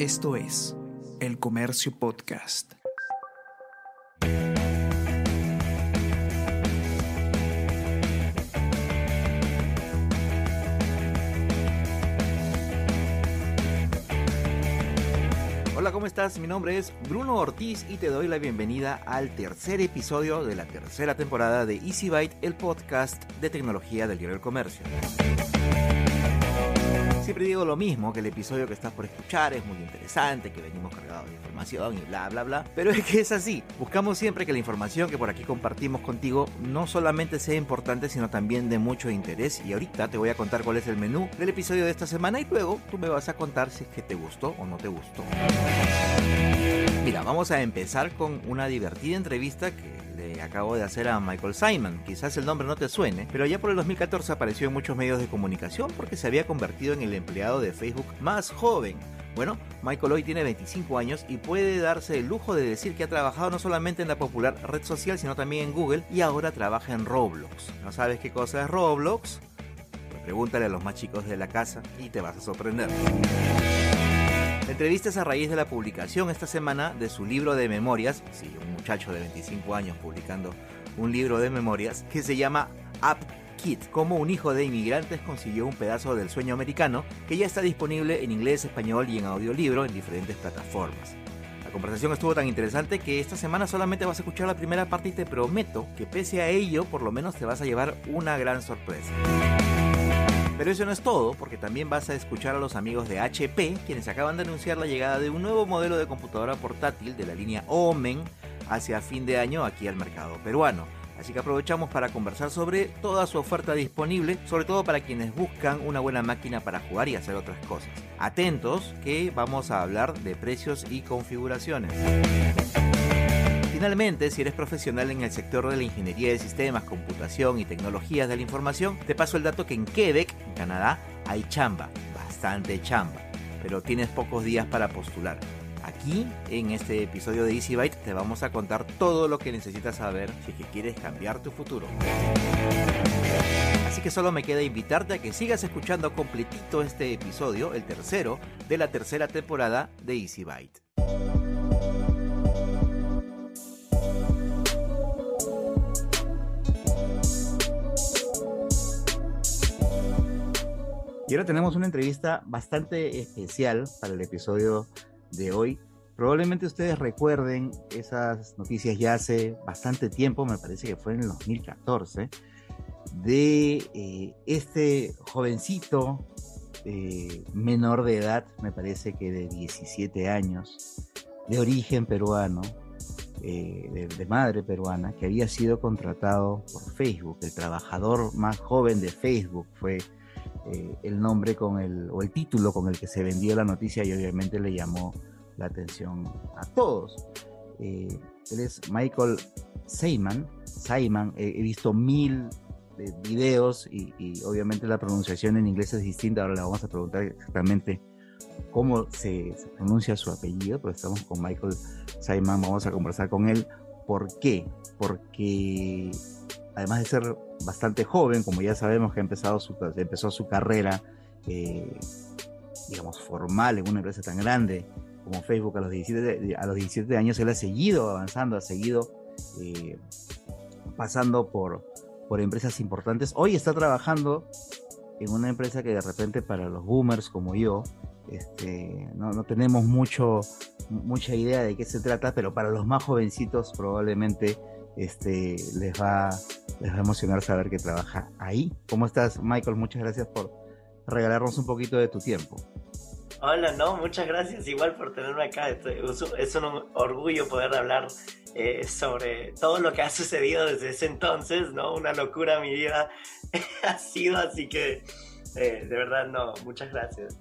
Esto es El Comercio Podcast. Hola, ¿cómo estás? Mi nombre es Bruno Ortiz y te doy la bienvenida al tercer episodio de la tercera temporada de Easy Byte, el podcast de tecnología del del comercio. Siempre digo lo mismo, que el episodio que estás por escuchar es muy interesante, que venimos cargados de información y bla bla bla, pero es que es así. Buscamos siempre que la información que por aquí compartimos contigo no solamente sea importante, sino también de mucho interés y ahorita te voy a contar cuál es el menú del episodio de esta semana y luego tú me vas a contar si es que te gustó o no te gustó. Mira, vamos a empezar con una divertida entrevista que acabo de hacer a Michael Simon. Quizás el nombre no te suene, pero ya por el 2014 apareció en muchos medios de comunicación porque se había convertido en el empleado de Facebook más joven. Bueno, Michael hoy tiene 25 años y puede darse el lujo de decir que ha trabajado no solamente en la popular red social, sino también en Google y ahora trabaja en Roblox. ¿No sabes qué cosa es Roblox? Pues pregúntale a los más chicos de la casa y te vas a sorprender. La entrevista es a raíz de la publicación esta semana de su libro de memorias, sí, un muchacho de 25 años publicando un libro de memorias que se llama Up Kid, cómo un hijo de inmigrantes consiguió un pedazo del sueño americano, que ya está disponible en inglés, español y en audiolibro en diferentes plataformas. La conversación estuvo tan interesante que esta semana solamente vas a escuchar la primera parte y te prometo que pese a ello, por lo menos te vas a llevar una gran sorpresa. Pero eso no es todo, porque también vas a escuchar a los amigos de HP, quienes acaban de anunciar la llegada de un nuevo modelo de computadora portátil de la línea Omen hacia fin de año aquí al mercado peruano. Así que aprovechamos para conversar sobre toda su oferta disponible, sobre todo para quienes buscan una buena máquina para jugar y hacer otras cosas. Atentos que vamos a hablar de precios y configuraciones. Finalmente, si eres profesional en el sector de la ingeniería de sistemas, computación y tecnologías de la información, te paso el dato que en Quebec, Canadá, hay chamba, bastante chamba, pero tienes pocos días para postular. Aquí, en este episodio de Easy Byte, te vamos a contar todo lo que necesitas saber si que quieres cambiar tu futuro. Así que solo me queda invitarte a que sigas escuchando completito este episodio, el tercero de la tercera temporada de Easy Byte. Y ahora tenemos una entrevista bastante especial para el episodio de hoy. Probablemente ustedes recuerden esas noticias ya hace bastante tiempo, me parece que fue en el 2014, de eh, este jovencito eh, menor de edad, me parece que de 17 años, de origen peruano, eh, de, de, madre peruana, que había sido contratado por Facebook. El trabajador más joven de Facebook fue eh, el nombre con el, o el título con el que se vendió la noticia y obviamente le llamó la atención a todos. Eh, él es Michael Seyman. Simon, eh, he visto mil videos y, obviamente la pronunciación en inglés es distinta. Ahora le vamos a preguntar exactamente cómo se, se pronuncia su apellido, pero estamos con Michael Simon, vamos a conversar con él. ¿Por qué? Porque además de ser bastante joven, como ya sabemos que empezado su, empezó su carrera, eh, digamos, formal en una empresa tan grande como Facebook a los 17, a los 17 años, él ha seguido avanzando, ha seguido eh, pasando por, por empresas importantes. Hoy está trabajando en una empresa que de repente para los boomers como yo, este, no, no, tenemos mucho, mucha idea de qué se trata, pero para los más jovencitos probablemente este, les, va, les va a emocionar saber que trabaja ahí. ¿Cómo estás, Michael? Muchas gracias por regalarnos un poquito de tu tiempo. Hola, no, muchas gracias igual por tenerme acá. Es un orgullo poder hablar eh, sobre todo lo que ha sucedido desde ese entonces, ¿no? Una locura mi vida ha sido, así que eh, de verdad, no, muchas gracias.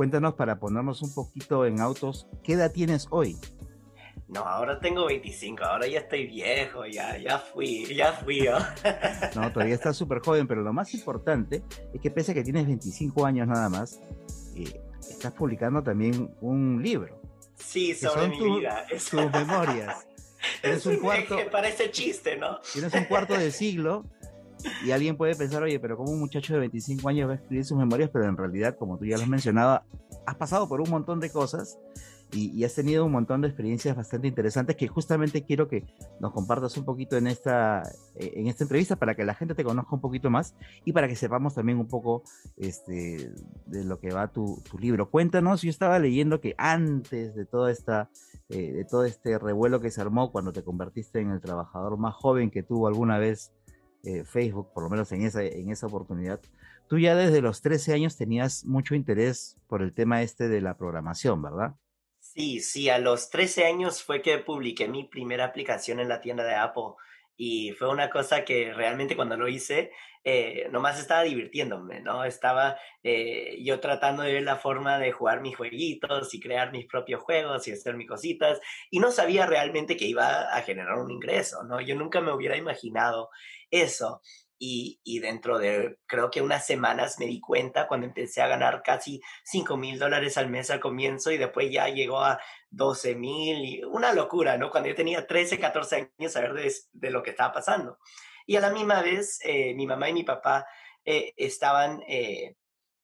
Cuéntanos para ponernos un poquito en autos, ¿qué edad tienes hoy? No, ahora tengo 25, ahora ya estoy viejo, ya, ya fui, ya fui yo. no, todavía estás súper joven, pero lo más importante es que pese a que tienes 25 años nada más, eh, estás publicando también un libro. Sí, sobre mi tu, vida. Tus memorias. es un cuarto. Que parece chiste, ¿no? Tienes un cuarto de siglo y alguien puede pensar, oye, pero como un muchacho de 25 años va a escribir sus memorias, pero en realidad, como tú ya lo has mencionado, has pasado por un montón de cosas y, has tenido un montón de experiencias bastante interesantes que justamente quiero que nos compartas un poquito en esta, eh, en esta entrevista para que la gente te conozca un poquito más y para que sepamos también un poco este, de lo que va tu, tu libro. Cuéntanos, yo estaba leyendo que antes de toda esta, eh, de todo este revuelo que se armó cuando te convertiste en el trabajador más joven que tuvo alguna vez eh, Facebook, por lo menos en esa, en esa oportunidad, tú ya desde los 13 años tenías mucho interés por el tema este de la programación, ¿verdad? Sí, sí, a los 13 años fue que publiqué mi primera aplicación en la tienda de Apple y fue una cosa que realmente cuando lo hice, eh, nomás estaba divirtiéndome, ¿no? Estaba eh, yo tratando de ver la forma de jugar mis jueguitos y crear mis propios juegos y hacer mis cositas y no sabía realmente que iba a generar un ingreso, ¿no? Yo nunca me hubiera imaginado eso y, dentro de creo que unas semanas me di cuenta cuando empecé a ganar casi 5 mil dólares al mes al comienzo y después ya llegó a 12 mil y una locura, ¿no? Cuando yo tenía 13, 14 años a ver de, lo que estaba pasando. Y a la misma vez eh, mi mamá y mi papá eh, estaban eh,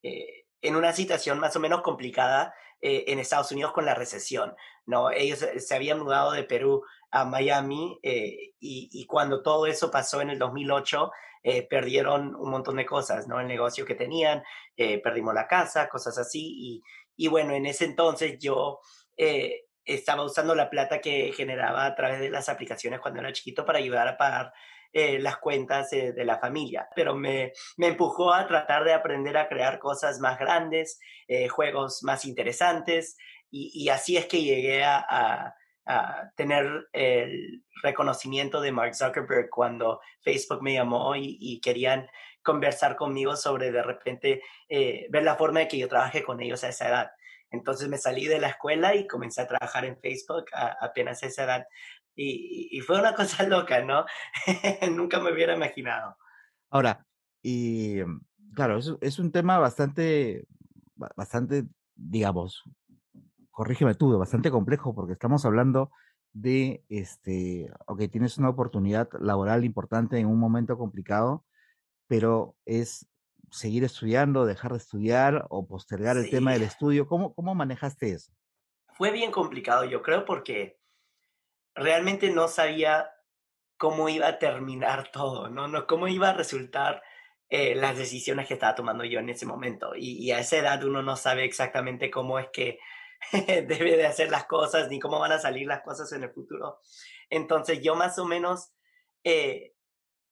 en una situación más o menos complicada en Estados Unidos con la recesión, ¿no? Ellos se habían mudado de Perú a Miami y, y, cuando todo eso pasó en el 2008, eh, perdieron un montón de cosas, ¿no? El negocio que tenían, eh, perdimos la casa, cosas así. Y, y, bueno, en ese entonces yo eh, estaba usando la plata que generaba a través de las aplicaciones cuando era chiquito para ayudar a pagar las cuentas de la familia, pero me, me, empujó a tratar de aprender a crear cosas más grandes, juegos más interesantes, y, y, así es que llegué a tener el reconocimiento de Mark Zuckerberg cuando Facebook me llamó y, querían conversar conmigo sobre de repente eh, ver la forma de que yo trabaje con ellos a esa edad. Entonces me salí de la escuela y comencé a trabajar en Facebook apenas a esa edad. Y, fue una cosa loca, ¿no? Nunca me hubiera imaginado. Ahora, y claro, es, es un tema bastante, bastante, digamos, corrígeme tú, bastante complejo porque estamos hablando de, este, ok, tienes una oportunidad laboral importante en un momento complicado, pero es seguir estudiando, dejar de estudiar o postergar el tema del estudio. ¿Cómo, ¿Cómo manejaste eso? Fue bien complicado, yo creo, porque realmente no sabía cómo iba a terminar todo, ¿no? no cómo iba a resultar eh, las decisiones que estaba tomando yo en ese momento. Y, y, a esa edad uno no sabe exactamente cómo es que debe de hacer las cosas ni cómo van a salir las cosas en el futuro. Entonces yo más o menos, eh,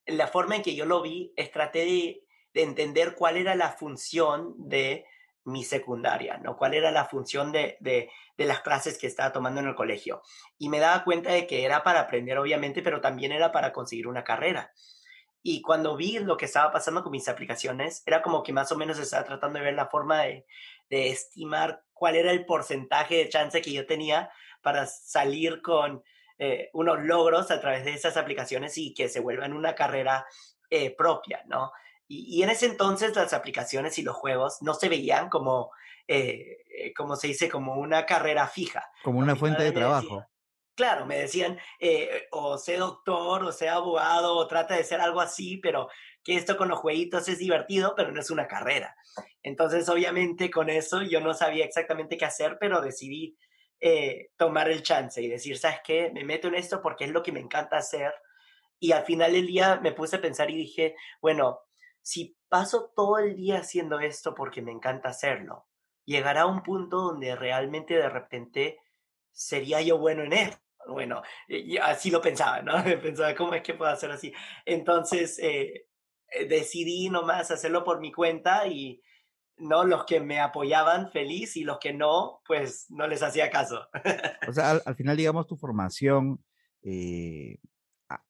la forma en que yo lo vi, es traté de, entender cuál era la función de mi secundaria, ¿no? ¿Cuál era la función de, de, de, las clases que estaba tomando en el colegio? Y me daba cuenta de que era para aprender, obviamente, pero también era para conseguir una carrera. Y cuando vi lo que estaba pasando con mis aplicaciones, era como que más o menos estaba tratando de ver la forma de, de estimar cuál era el porcentaje de chance que yo tenía para salir con eh, unos logros a través de esas aplicaciones y que se vuelvan una carrera eh, propia, ¿no? Y, en ese entonces las aplicaciones y los juegos no se veían como, eh, como se dice, como una carrera fija. Como una fuente de trabajo. claro, me decían, o sea doctor, o sea abogado, o trata de ser algo así, pero que esto con los jueguitos es divertido, pero no es una carrera. Entonces, obviamente, con eso yo no sabía exactamente qué hacer, pero decidí eh, tomar el chance y decir, ¿sabes qué? Me meto en esto porque es lo que me encanta hacer. Y al final del día me puse a pensar y dije, bueno, si paso todo el día haciendo esto porque me encanta hacerlo, llegará un punto donde realmente de repente sería yo bueno en esto. Bueno, así lo pensaba, ¿no? Pensaba, ¿cómo es que puedo hacer así? Entonces, eh, decidí nomás hacerlo por mi cuenta y no los que me apoyaban feliz y los que no, pues no les hacía caso. o sea, al, final, digamos, tu formación eh,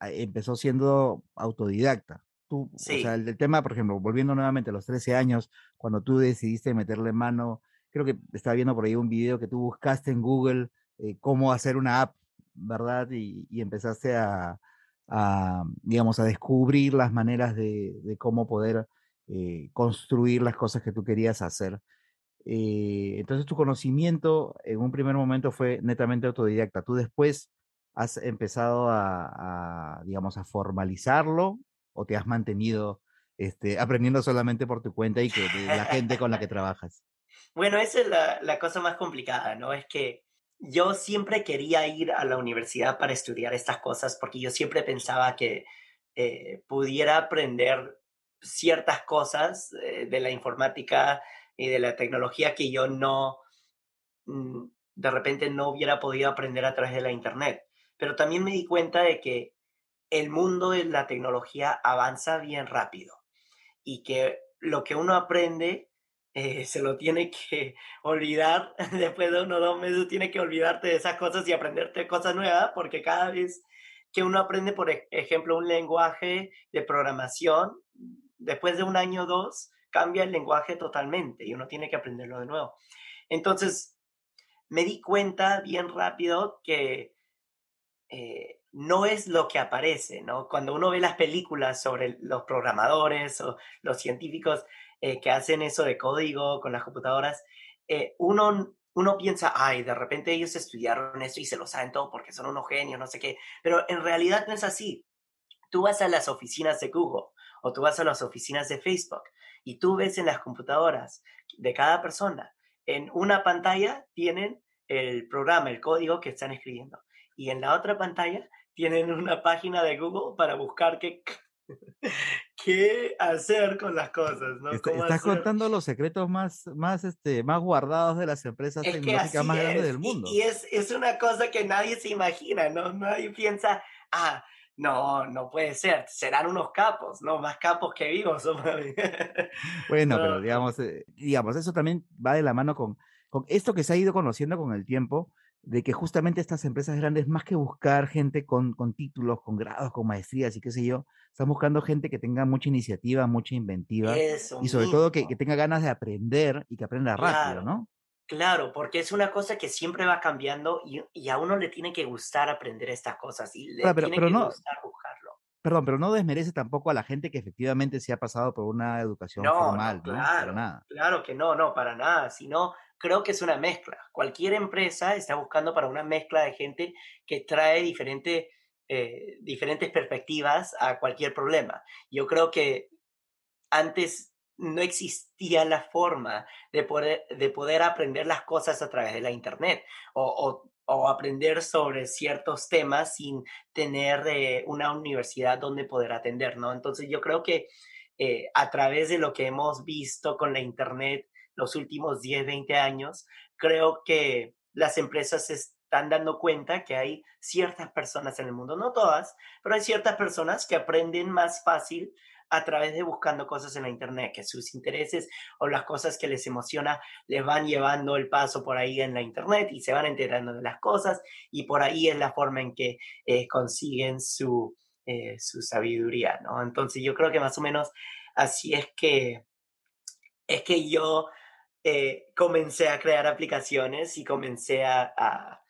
empezó siendo autodidacta. Tú, o sea, el, tema, por ejemplo, volviendo nuevamente a los 13 años, cuando tú decidiste meterle mano, creo que estaba viendo por ahí un video que tú buscaste en Google eh, cómo hacer una app, ¿verdad? y empezaste a, a, digamos, a descubrir las maneras de, cómo poder eh, construir las cosas que tú querías hacer. Eh, entonces tu conocimiento en un primer momento fue netamente autodidacta. Tú después has empezado a, digamos, a formalizarlo o te has mantenido este, aprendiendo solamente por tu cuenta y que de la gente con la que trabajas? Bueno, esa es la, la cosa más complicada, ¿no? Es que yo siempre quería ir a la universidad para estudiar estas cosas porque yo siempre pensaba que eh, pudiera aprender ciertas cosas eh, de la informática y de la tecnología que yo no, mm, de repente no hubiera podido aprender a través de la Internet. Pero también me di cuenta de que el mundo de la tecnología avanza bien rápido y que lo que uno aprende eh, se lo tiene que olvidar después de uno o dos meses, tiene que olvidarte de esas cosas y aprenderte cosas nuevas, porque cada vez que uno aprende, por ejemplo, un lenguaje de programación, después de un año o dos, cambia el lenguaje totalmente y uno tiene que aprenderlo de nuevo. Entonces, me di cuenta bien rápido que eh, no es lo que aparece, ¿no? Cuando uno ve las películas sobre los programadores o los científicos, eh, que hacen eso de código con las computadoras, eh, uno, uno piensa, ay, de repente ellos estudiaron esto y se lo saben todo porque son unos genios, no sé qué, pero en realidad no es así. Tú vas a las oficinas de Google o tú vas a las oficinas de Facebook y tú ves en las computadoras de cada persona, en una pantalla tienen el programa, el código que están escribiendo y en la otra pantalla tienen una página de Google para buscar qué qué hacer con las cosas, ¿no? estás contando los secretos más, más, este, más guardados de las empresas tecnológicas más grandes del mundo. Y, es, es, una cosa que nadie se imagina, ¿no? Nadie piensa, ah, no, no puede ser, serán unos capos, ¿no? Más capos que vivos. bueno, pero digamos, eh, digamos, eso también va de la mano con, con esto que se ha ido conociendo con el tiempo, de que justamente estas empresas grandes, más que buscar gente con, con, títulos, con grados, con maestrías y qué sé yo, están buscando gente que tenga mucha iniciativa, mucha inventiva y sobre todo que, que, tenga ganas de aprender y que aprenda rápido, ¿no? Claro, porque es una cosa que siempre va cambiando y, y, a uno le tiene que gustar aprender estas cosas y le pero, tiene que no, gustar buscarlo. Perdón, pero no desmerece tampoco a la gente que efectivamente se ha pasado por una educación formal, ¿no? Claro, nada. claro que no, no, para nada, sino creo que es una mezcla. Cualquier empresa está buscando para una mezcla de gente que trae diferente, eh, diferentes perspectivas a cualquier problema. Yo creo que antes no existía la forma de poder, de poder aprender las cosas a través de la Internet o, o, aprender sobre ciertos temas sin tener eh, una universidad donde poder atender, ¿no? Entonces yo creo que eh, a través de lo que hemos visto con la Internet, los últimos 10, 20 años, creo que las empresas están dando cuenta que hay ciertas personas en el mundo, no todas, pero hay ciertas personas que aprenden más fácil a través de buscando cosas en la internet, que sus intereses o las cosas que les emociona les van llevando el paso por ahí en la internet y se van enterando de las cosas y por ahí es la forma en que eh, consiguen su, eh, su sabiduría, ¿no? Entonces yo creo que más o menos así es que es que yo eh, comencé a crear aplicaciones y comencé a,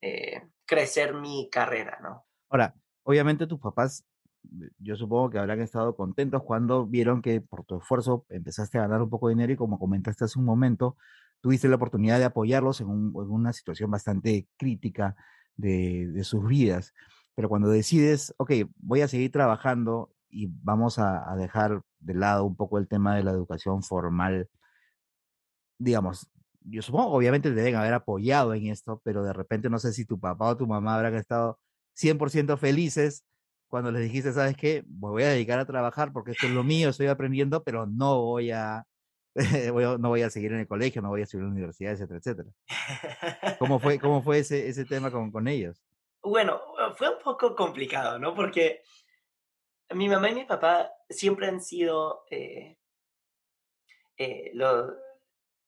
eh, crecer mi carrera, ¿no? Ahora, obviamente tus papás, eh, yo supongo que habrán estado contentos cuando vieron que por tu esfuerzo empezaste a ganar un poco de dinero y como comentaste hace un momento, tuviste la oportunidad de apoyarlos en, una situación bastante crítica de, de, sus vidas. Pero cuando decides, ok, voy a seguir trabajando y vamos a, a dejar de lado un poco el tema de la educación formal digamos, yo supongo, obviamente deben haber apoyado en esto, pero de repente no sé si tu papá o tu mamá habrán estado 100% felices cuando les dijiste, ¿sabes qué? Me voy a dedicar a trabajar porque esto es lo mío, estoy aprendiendo, pero no voy a, no voy a seguir en el colegio, no voy a seguir en la universidad, etcétera, etcétera. ¿Cómo fue, cómo fue ese, ese tema con, con ellos? Bueno, fue un poco complicado, ¿no? Porque mi mamá y mi papá siempre han sido eh, eh, los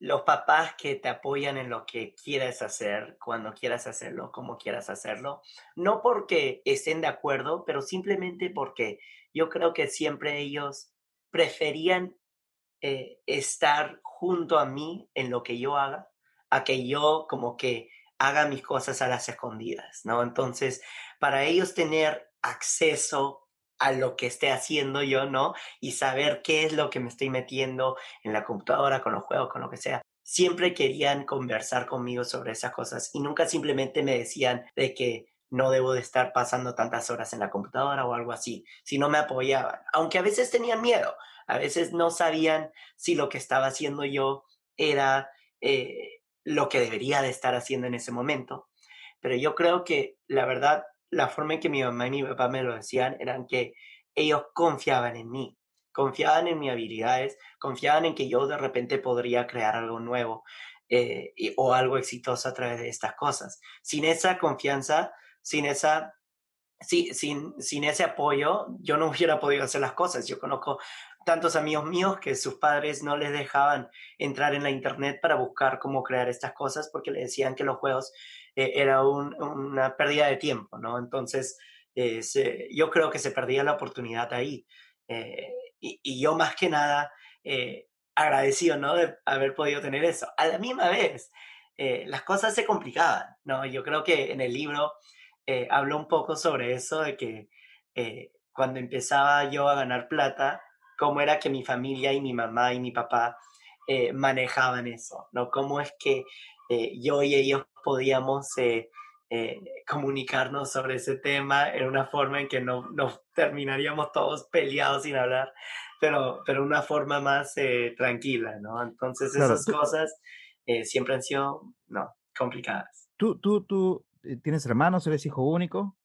los papás que te apoyan en lo que quieras hacer, cuando quieras hacerlo, como quieras hacerlo, no porque estén de acuerdo, pero simplemente porque yo creo que siempre ellos preferían eh, estar junto a mí en lo que yo haga, a que yo como que haga mis cosas a las escondidas, ¿no? Entonces, para ellos tener acceso a lo que esté haciendo yo, ¿no? Y saber qué es lo que me estoy metiendo en la computadora, con los juegos, con lo que sea. Siempre querían conversar conmigo sobre esas cosas y nunca simplemente me decían de que no debo de estar pasando tantas horas en la computadora o algo así, si no me apoyaban, aunque a veces tenían miedo, a veces no sabían si lo que estaba haciendo yo era eh, lo que debería de estar haciendo en ese momento, pero yo creo que la verdad, la forma en que mi mamá y mi papá me lo decían eran que ellos confiaban en mí, confiaban en mis habilidades, confiaban en que yo de repente podría crear algo nuevo eh, o algo exitoso a través de estas cosas. Sin esa confianza, sin esa Sí, sin, sin ese apoyo, yo no hubiera podido hacer las cosas. Yo conozco tantos amigos míos que sus padres no les dejaban entrar en la internet para buscar cómo crear estas cosas porque le decían que los juegos eh, era una pérdida de tiempo, ¿no? Entonces, eh, yo creo que se perdía la oportunidad ahí. Eh, y, y, yo más que nada agradecido, ¿no? De haber podido tener eso. A la misma vez, las cosas se complicaban, ¿no? Yo creo que en el libro eh, habló un poco sobre eso, de que eh, cuando empezaba yo a ganar plata, cómo era que mi familia y mi mamá y mi papá eh, manejaban eso, ¿no? Cómo es que yo y ellos podíamos comunicarnos sobre ese tema en una forma en que no nos terminaríamos todos peleados sin hablar, pero, pero una forma más tranquila, ¿no? Entonces esas cosas siempre han sido, no, complicadas. Tú, tú, tú, eh, ¿Tienes hermanos? ¿Eres hijo único?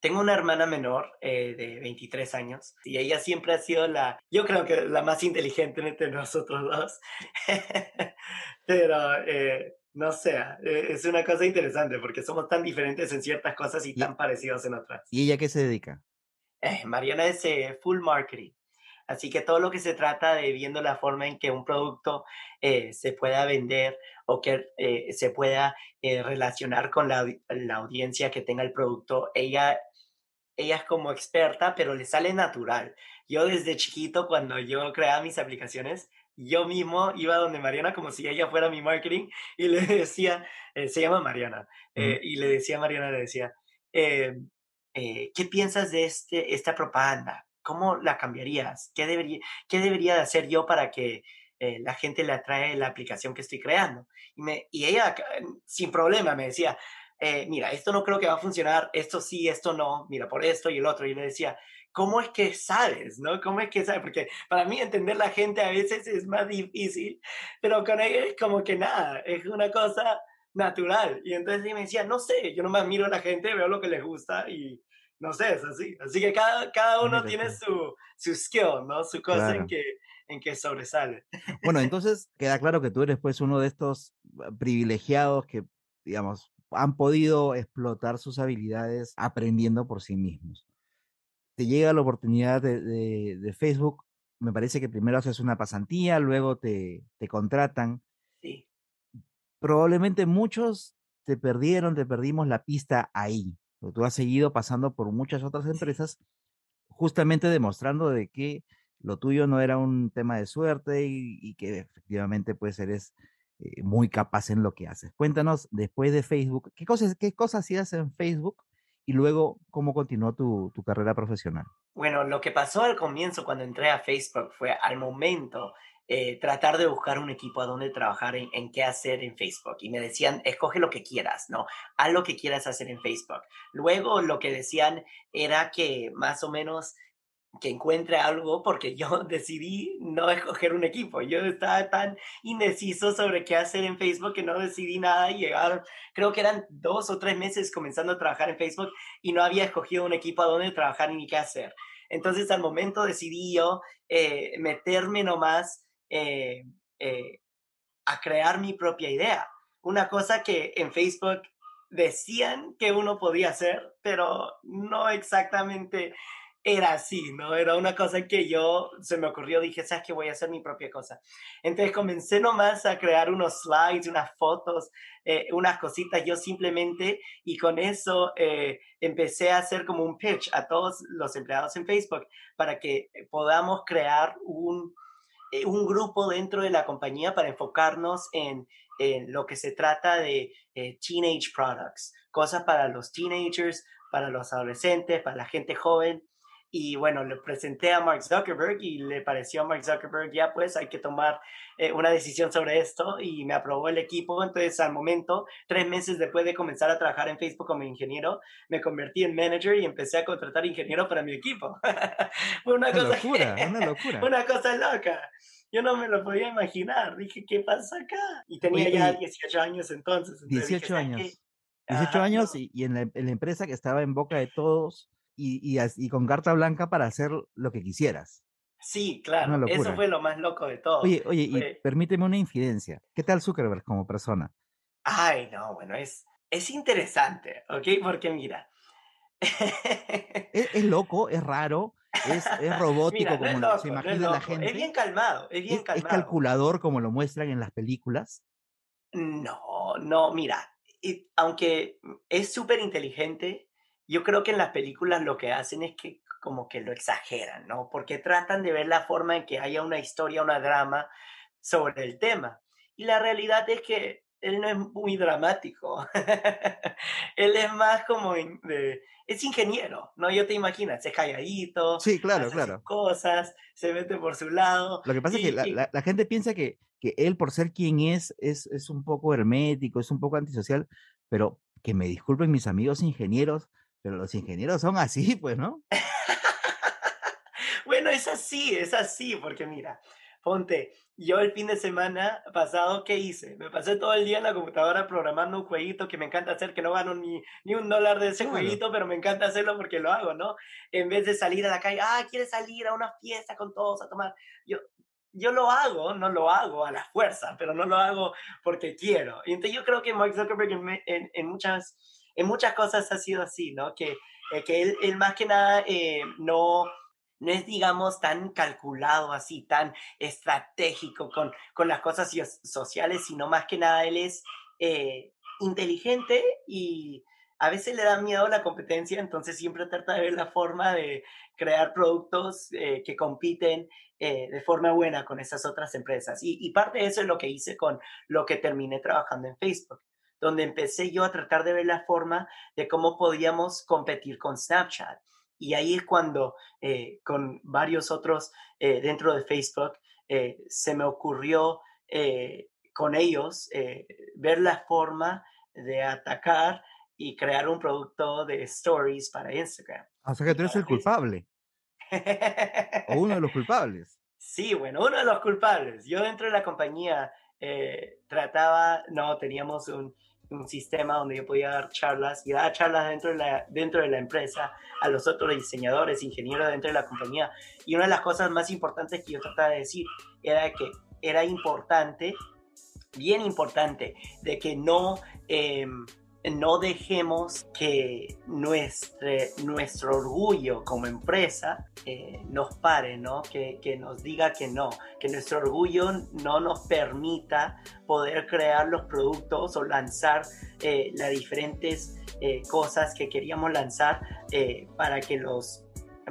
Tengo una hermana menor eh, de 23 años y ella siempre ha sido la, yo creo que la más inteligente entre nosotros dos. Pero eh, no sé, es una cosa interesante porque somos tan diferentes en ciertas cosas y, tan parecidos en otras. ¿Y ella qué se dedica? Mariana es full marketing. Así que todo lo que se trata de viendo la forma en que un producto eh, se pueda vender o que eh, se pueda eh, relacionar con la, audiencia que tenga el producto, ella, ella es como experta, pero le sale natural. Yo desde chiquito, cuando yo creaba mis aplicaciones, yo mismo iba donde Mariana como si ella fuera mi marketing y le decía, se llama Mariana, y le decía a Mariana, le decía, ¿qué piensas de este, esta propaganda? ¿Cómo la cambiarías? ¿Qué debería, qué debería de hacer yo para que eh, la gente le atrae la aplicación que estoy creando? Y, me, y ella, sin problema, me decía, eh, mira, esto no creo que va a funcionar, esto sí, esto no, mira, por esto y el otro. Y le decía, ¿cómo es que sabes? ¿No? ¿Cómo es que sabes? Porque para mí entender la gente a veces es más difícil, pero con ella es como que nada, es una cosa natural. Y entonces me decía, no sé, yo nomás miro a la gente, veo lo que les gusta y, no sé, es así. Así que cada, cada uno tiene su, su skill, ¿no? Su cosa en, que, en que sobresale. Bueno, entonces queda claro que tú eres pues uno de estos ah, privilegiados que, digamos, han podido explotar sus habilidades aprendiendo por sí mismos. Te llega la oportunidad de, de, Facebook, me parece que primero haces una pasantía, luego te, te contratan. Sí. Probablemente muchos te perdieron, te perdimos la pista ahí tú has seguido pasando por muchas otras empresas, justamente demostrando de que lo tuyo no era un tema de suerte y, que efectivamente pues eres eh, muy capaz en lo que haces. Cuéntanos después de Facebook, ¿qué cosas, qué cosas hacías en Facebook y luego cómo continuó tu, tu carrera profesional? Bueno, lo que pasó al comienzo cuando entré a Facebook fue al momento eh, tratar de buscar un equipo a donde trabajar, en, en, qué hacer en Facebook. Y me decían, escoge lo que quieras, ¿no? Haz lo que quieras hacer en Facebook. Luego lo que decían era que más o menos que encuentre algo porque yo decidí no escoger un equipo. Yo estaba tan indeciso sobre qué hacer en Facebook que no decidí nada y llegaron, creo que eran dos o tres meses comenzando a trabajar en Facebook y no había escogido un equipo a donde trabajar ni qué hacer. Entonces al momento decidí yo eh, meterme nomás eh, eh, a crear mi propia idea. Una cosa que en Facebook decían que uno podía hacer, pero no exactamente era así, ¿no? Era una cosa que yo se me ocurrió, dije, ¿sabes qué? Voy a hacer mi propia cosa. Entonces comencé nomás a crear unos slides, unas fotos, eh, unas cositas yo simplemente, y con eso empecé a hacer como un pitch a todos los empleados en Facebook para que podamos crear un, eh, un grupo dentro de la compañía para enfocarnos en, lo que se trata de eh, teenage products, cosas para los teenagers, para los adolescentes, para la gente joven. Y bueno, le presenté a Mark Zuckerberg y le pareció a Mark Zuckerberg, ya pues hay que tomar eh, una decisión sobre esto y me aprobó el equipo. Entonces, al momento, tres meses después de comenzar a trabajar en Facebook como ingeniero, me convertí en manager y empecé a contratar ingenieros para mi equipo. Fue una, cosa locura, una locura. Una cosa loca. Yo no me lo podía imaginar. Dije, ¿qué pasa acá? Y tenía ya 18 años entonces. 18 años. 18 años y, en, la, en, la, empresa que estaba en boca de todos y, y, con carta blanca para hacer lo que quisieras. Sí, claro, eso fue lo más loco de todo. Oye, oye, y permíteme una infidencia. ¿Qué tal Zuckerberg como persona? Ay, no, bueno, es, es interesante, ¿ok? Porque mira. es, loco, es raro, es, es robótico como se imagina la gente. Es bien calmado, es bien calmado. ¿Es calculador como lo muestran en las películas? No, no, mira, aunque es súper inteligente, yo creo que en las películas lo que hacen es que como que lo exageran, ¿no? Porque tratan de ver la forma en que haya una historia, una drama sobre el tema. Y la realidad es que él no es muy dramático. él es más como de, es ingeniero, ¿no? Yo te imaginas, es calladito, sí, claro, claro. cosas, se mete por su lado. Lo que pasa es que la, la, gente piensa que, que él, por ser quien es, es, es un poco hermético, es un poco antisocial, pero que me disculpen mis amigos ingenieros, pero los ingenieros son así, pues, ¿no? bueno, es así, es así, porque mira, ponte, yo el fin de semana pasado, ¿qué hice? Me pasé todo el día en la computadora programando un jueguito que me encanta hacer, que no gano ni, ni un dólar de ese jueguito, pero me encanta hacerlo porque lo hago, ¿no? En vez de salir a la calle, ah, ¿quieres salir a una fiesta con todos a tomar? Yo, yo lo hago, no lo hago a la fuerza, pero no lo hago porque quiero. Y entonces yo creo que Mark Zuckerberg en, en muchas en muchas cosas ha sido así, ¿no? Que, eh, que él, más que nada eh, no, no es, digamos, tan calculado así, tan estratégico con, con las cosas sociales, sino más que nada él es eh, inteligente y a veces le da miedo la competencia, entonces siempre trata de ver la forma de crear productos que compiten de forma buena con esas otras empresas. Y, y parte de eso es lo que hice con lo que terminé trabajando en Facebook donde empecé yo a tratar de ver la forma de cómo podíamos competir con Snapchat. Y ahí es cuando eh, con varios otros eh, dentro de Facebook eh, se me ocurrió con ellos ver la forma de atacar y crear un producto de stories para Instagram. O sea que tú eres el culpable. o uno de los culpables. Sí, bueno, uno de los culpables. Yo dentro de la compañía trataba, no, teníamos un, un sistema donde yo podía dar charlas y dar charlas dentro de, la, dentro de la empresa a los otros diseñadores, ingenieros dentro de la compañía. Y una de las cosas más importantes que yo trataba de decir era que era importante, bien importante, de que no... Eh, no dejemos que nuestro, orgullo como empresa eh, nos pare, ¿no? Que, que, nos diga que no, que nuestro orgullo no nos permita poder crear los productos o lanzar eh, las diferentes eh, cosas que queríamos lanzar para que los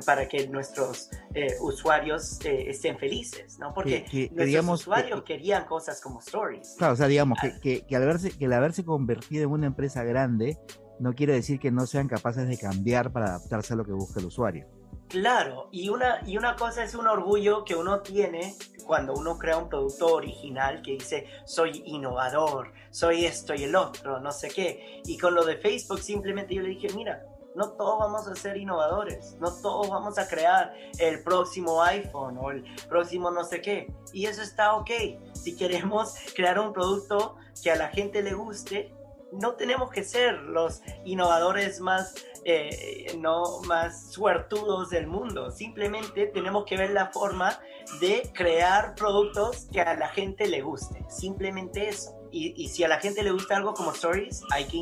para que nuestros eh, usuarios eh, estén felices, ¿no? Porque nuestros usuarios querían cosas como stories. Claro, o sea, digamos que, que, que, al verse, que el haberse convertido en una empresa grande no quiere decir que no sean capaces de cambiar para adaptarse a lo que busca el usuario. Claro, y una, y una cosa es un orgullo que uno tiene cuando uno crea un producto original que dice soy innovador, soy esto y el otro, no sé qué. Y con lo de Facebook simplemente yo le dije, mira, no todos vamos a ser innovadores, no todos vamos a crear el próximo iPhone o el próximo no sé qué. Y eso está ok. Si queremos crear un producto que a la gente le guste, no tenemos que ser los innovadores más, eh, no, más suertudos del mundo. Simplemente tenemos que ver la forma de crear productos que a la gente le guste. Simplemente eso. Y, si a la gente le gusta algo como Stories, hay que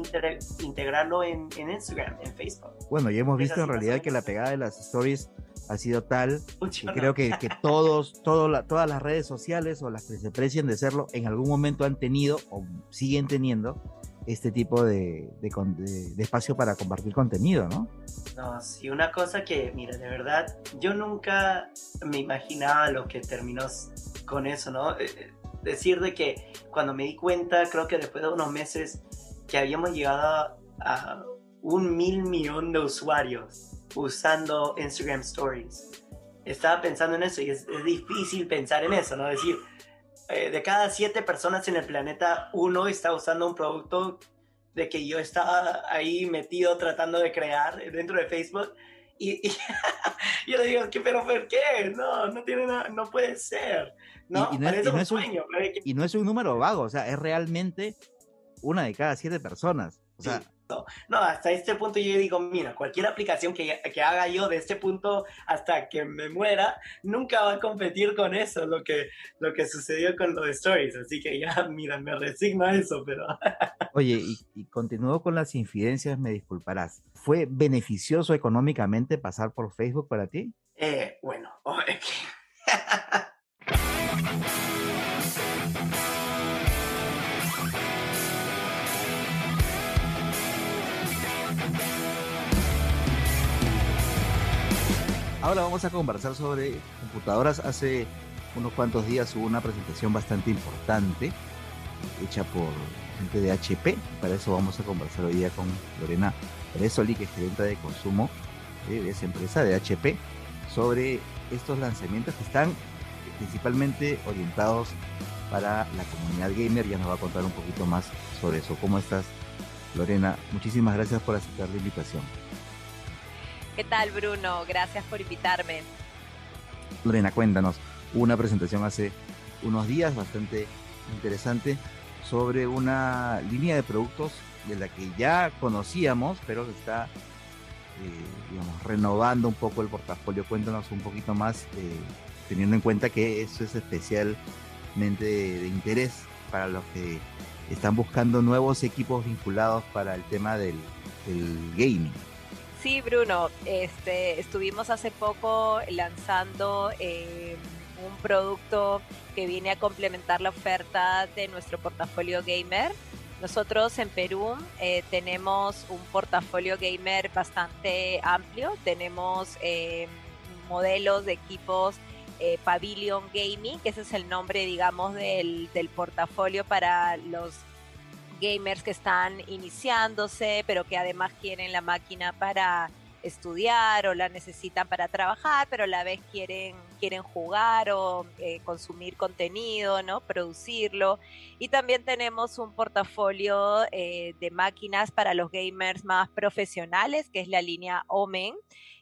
integrarlo en, Instagram, en Facebook. Bueno, ya hemos visto en realidad que la pegada de las Stories ha sido tal que creo que, que todos, todas las redes sociales o las que se precien de serlo en algún momento han tenido o siguen teniendo este tipo de, de, espacio para compartir contenido, ¿no? No, sí, una cosa que, mira, de verdad, yo nunca me imaginaba lo que terminó con eso, ¿no? Decir de que cuando me di cuenta, creo que después de unos meses, que habíamos llegado a, un mil millón de usuarios usando Instagram Stories. Estaba pensando en eso y es, difícil pensar en eso, ¿no? Decir, eh, de cada siete personas en el planeta, uno está usando un producto de que yo estaba ahí metido tratando de crear dentro de Facebook. Y, yo le digo, ¿qué, pero ¿por qué? No, no tiene nada, no puede ser. No, y, no, es, un sueño. y no es un número vago, o sea, es realmente una de cada siete personas. O sea, no, hasta este punto yo digo, mira, cualquier aplicación que, que, haga yo de este punto hasta que me muera, nunca va a competir con eso, lo que, lo que sucedió con los stories. Así que ya, mira, me resigno a eso, pero... Oye, y, y continúo con las infidencias, me disculparás. ¿Fue beneficioso económicamente pasar por Facebook para ti? Eh, bueno, oh, Ahora vamos a conversar sobre computadoras. Hace unos cuantos días hubo una presentación bastante importante hecha por gente de HP. Para eso vamos a conversar hoy día con Lorena Resoli, que es gerente de consumo de esa empresa de HP, sobre estos lanzamientos que están principalmente orientados para la comunidad gamer. Ya nos va a contar un poquito más sobre eso. ¿Cómo estás, Lorena? Muchísimas gracias por aceptar la invitación. ¿Qué tal, Bruno? Gracias por invitarme. Lorena, cuéntanos. una presentación hace unos días bastante interesante sobre una línea de productos de la que ya conocíamos, pero que está eh, renovando un poco el portafolio. Cuéntanos un poquito más, eh, teniendo en cuenta que eso es especialmente de, interés para los que están buscando nuevos equipos vinculados para el tema del gaming. Sí, Bruno, este, estuvimos hace poco lanzando eh, un producto que viene a complementar la oferta de nuestro portafolio gamer. Nosotros en Perú eh, tenemos un portafolio gamer bastante amplio. Tenemos eh, modelos de equipos Pavilion Gaming, que ese es el nombre, digamos, del portafolio para los gamers que están iniciándose, pero que además quieren la máquina para estudiar o la necesitan para trabajar, pero a la vez quieren, quieren jugar o eh, consumir contenido, ¿no? Producirlo. Y también tenemos un portafolio eh, de máquinas para los gamers más profesionales, que es la línea Omen.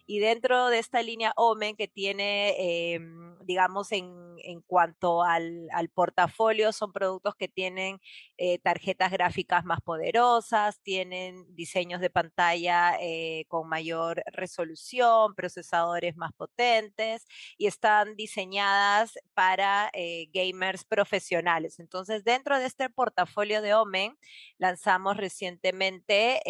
Y dentro de esta línea Omen que tiene, em, digamos, en, en cuanto al, al, portafolio, son productos que tienen eh, tarjetas gráficas más poderosas, tienen diseños de pantalla eh, con mayor resolución, procesadores más potentes y están diseñadas para eh, gamers profesionales. Entonces, dentro de este portafolio de Omen, lanzamos recientemente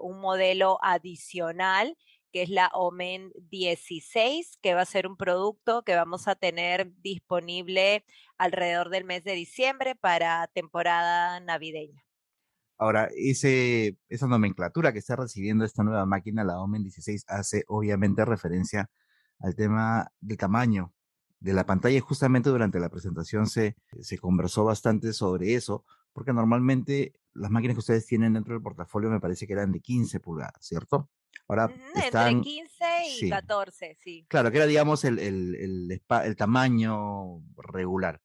un modelo adicional que es la Omen 16, que va a ser un producto que vamos a tener disponible alrededor del mes de diciembre para temporada navideña. Ahora, ese, esa nomenclatura que está recibiendo esta nueva máquina, la Omen 16, hace obviamente referencia al tema del tamaño de la pantalla justamente durante la presentación se, se conversó bastante sobre eso, porque normalmente las máquinas que ustedes tienen dentro del portafolio me parece que eran de 15 pulgadas, ¿cierto? Ahora están, Entre 15 y 14, sí. Claro, que era, digamos, el, el, el, tamaño regular.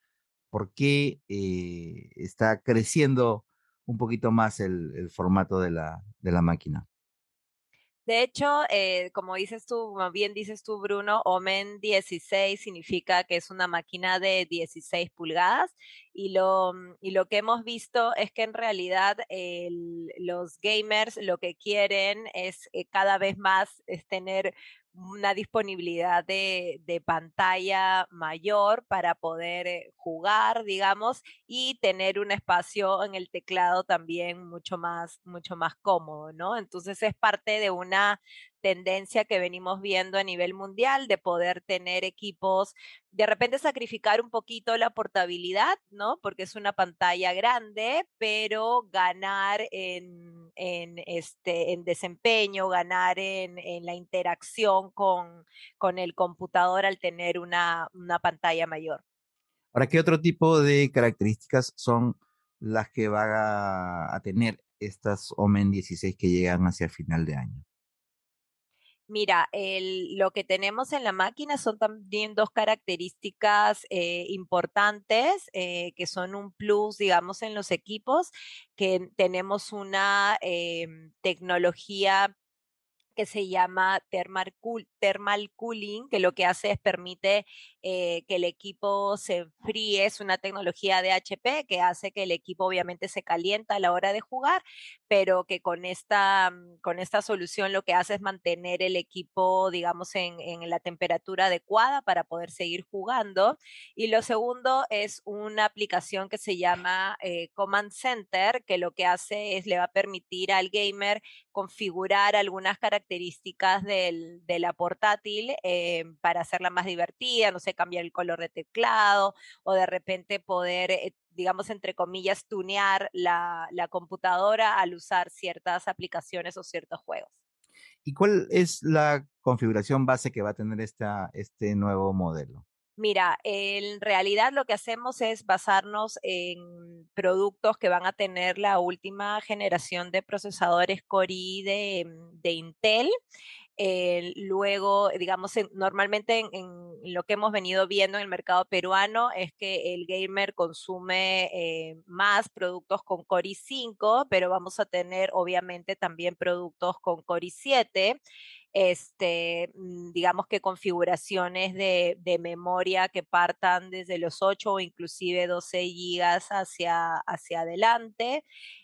¿Por qué eh, está creciendo un poquito más el, formato de la, de la máquina? De hecho, eh, como dices tú, bien dices tú, Bruno, Omen 16 significa que es una máquina de 16 pulgadas y lo, mm, y lo que hemos visto es que en realidad los gamers lo que quieren es eh, cada vez más es tener una disponibilidad de, de, pantalla mayor para poder eh, jugar, digamos, y tener un espacio en el teclado también mucho más, mucho más cómodo, ¿no? Entonces es parte de una tendencia que venimos viendo a nivel mundial de poder tener equipos, de repente sacrificar un poquito la portabilidad, ¿no? Porque es una pantalla grande, pero ganar en, en este, en desempeño, ganar en, en la interacción con, con, el computador al tener una, una pantalla mayor. Ahora, ¿qué otro tipo de características son las que va a tener estas Omen 16 que llegan hacia final de año? Mira, el, lo que tenemos en la máquina son también dos características eh, importantes eh, que son un plus, digamos, en los equipos, que tenemos una em, tecnología que se llama thermal, cooling, que lo que hace es permite eh, que el equipo se enfríe, es una tecnología de HP que hace que el equipo obviamente se calienta a la hora de jugar, pero que con esta, mm, con esta solución lo que hace es mantener el equipo, digamos, en, en la temperatura adecuada para poder seguir jugando. Y lo segundo es una aplicación que se llama eh, Command Center, que lo que hace es le va a permitir al gamer configurar algunas características del, de la portátil eh, para hacerla más divertida, no sé, cambiar el color de teclado o de repente poder, eh, digamos, entre comillas, tunear la, la computadora al usar ciertas aplicaciones o ciertos juegos. ¿Y cuál es la configuración base que va a tener este nuevo modelo? Mira, en realidad lo que hacemos es basarnos en productos que van a tener la última generación de procesadores Core mm, de Intel. Eh, luego, digamos, normalmente en, lo que hemos venido viendo en el mercado peruano es que el gamer consume eh, más productos con Core i5, pero vamos a tener obviamente también productos con Core i7 este, mm, digamos que configuraciones de, de, memoria que partan desde los 8 o inclusive 12 gigas hacia, hacia adelante,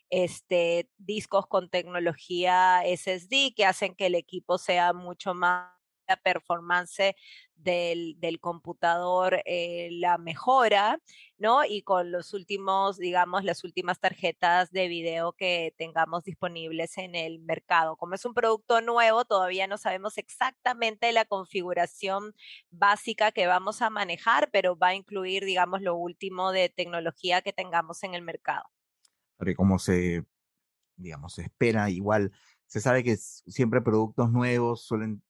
este, discos con tecnología SSD que hacen que el equipo sea mucho más performance del, del computador eh, la mejora, ¿no? Y con los últimos, digamos, las últimas tarjetas de video que tengamos disponibles en el mercado. Como es un producto nuevo, todavía no sabemos exactamente la configuración básica que vamos a manejar, pero va a incluir, digamos, lo último de tecnología que tengamos en el mercado. Porque como se, digamos, se espera, igual se sabe que siempre productos nuevos suelen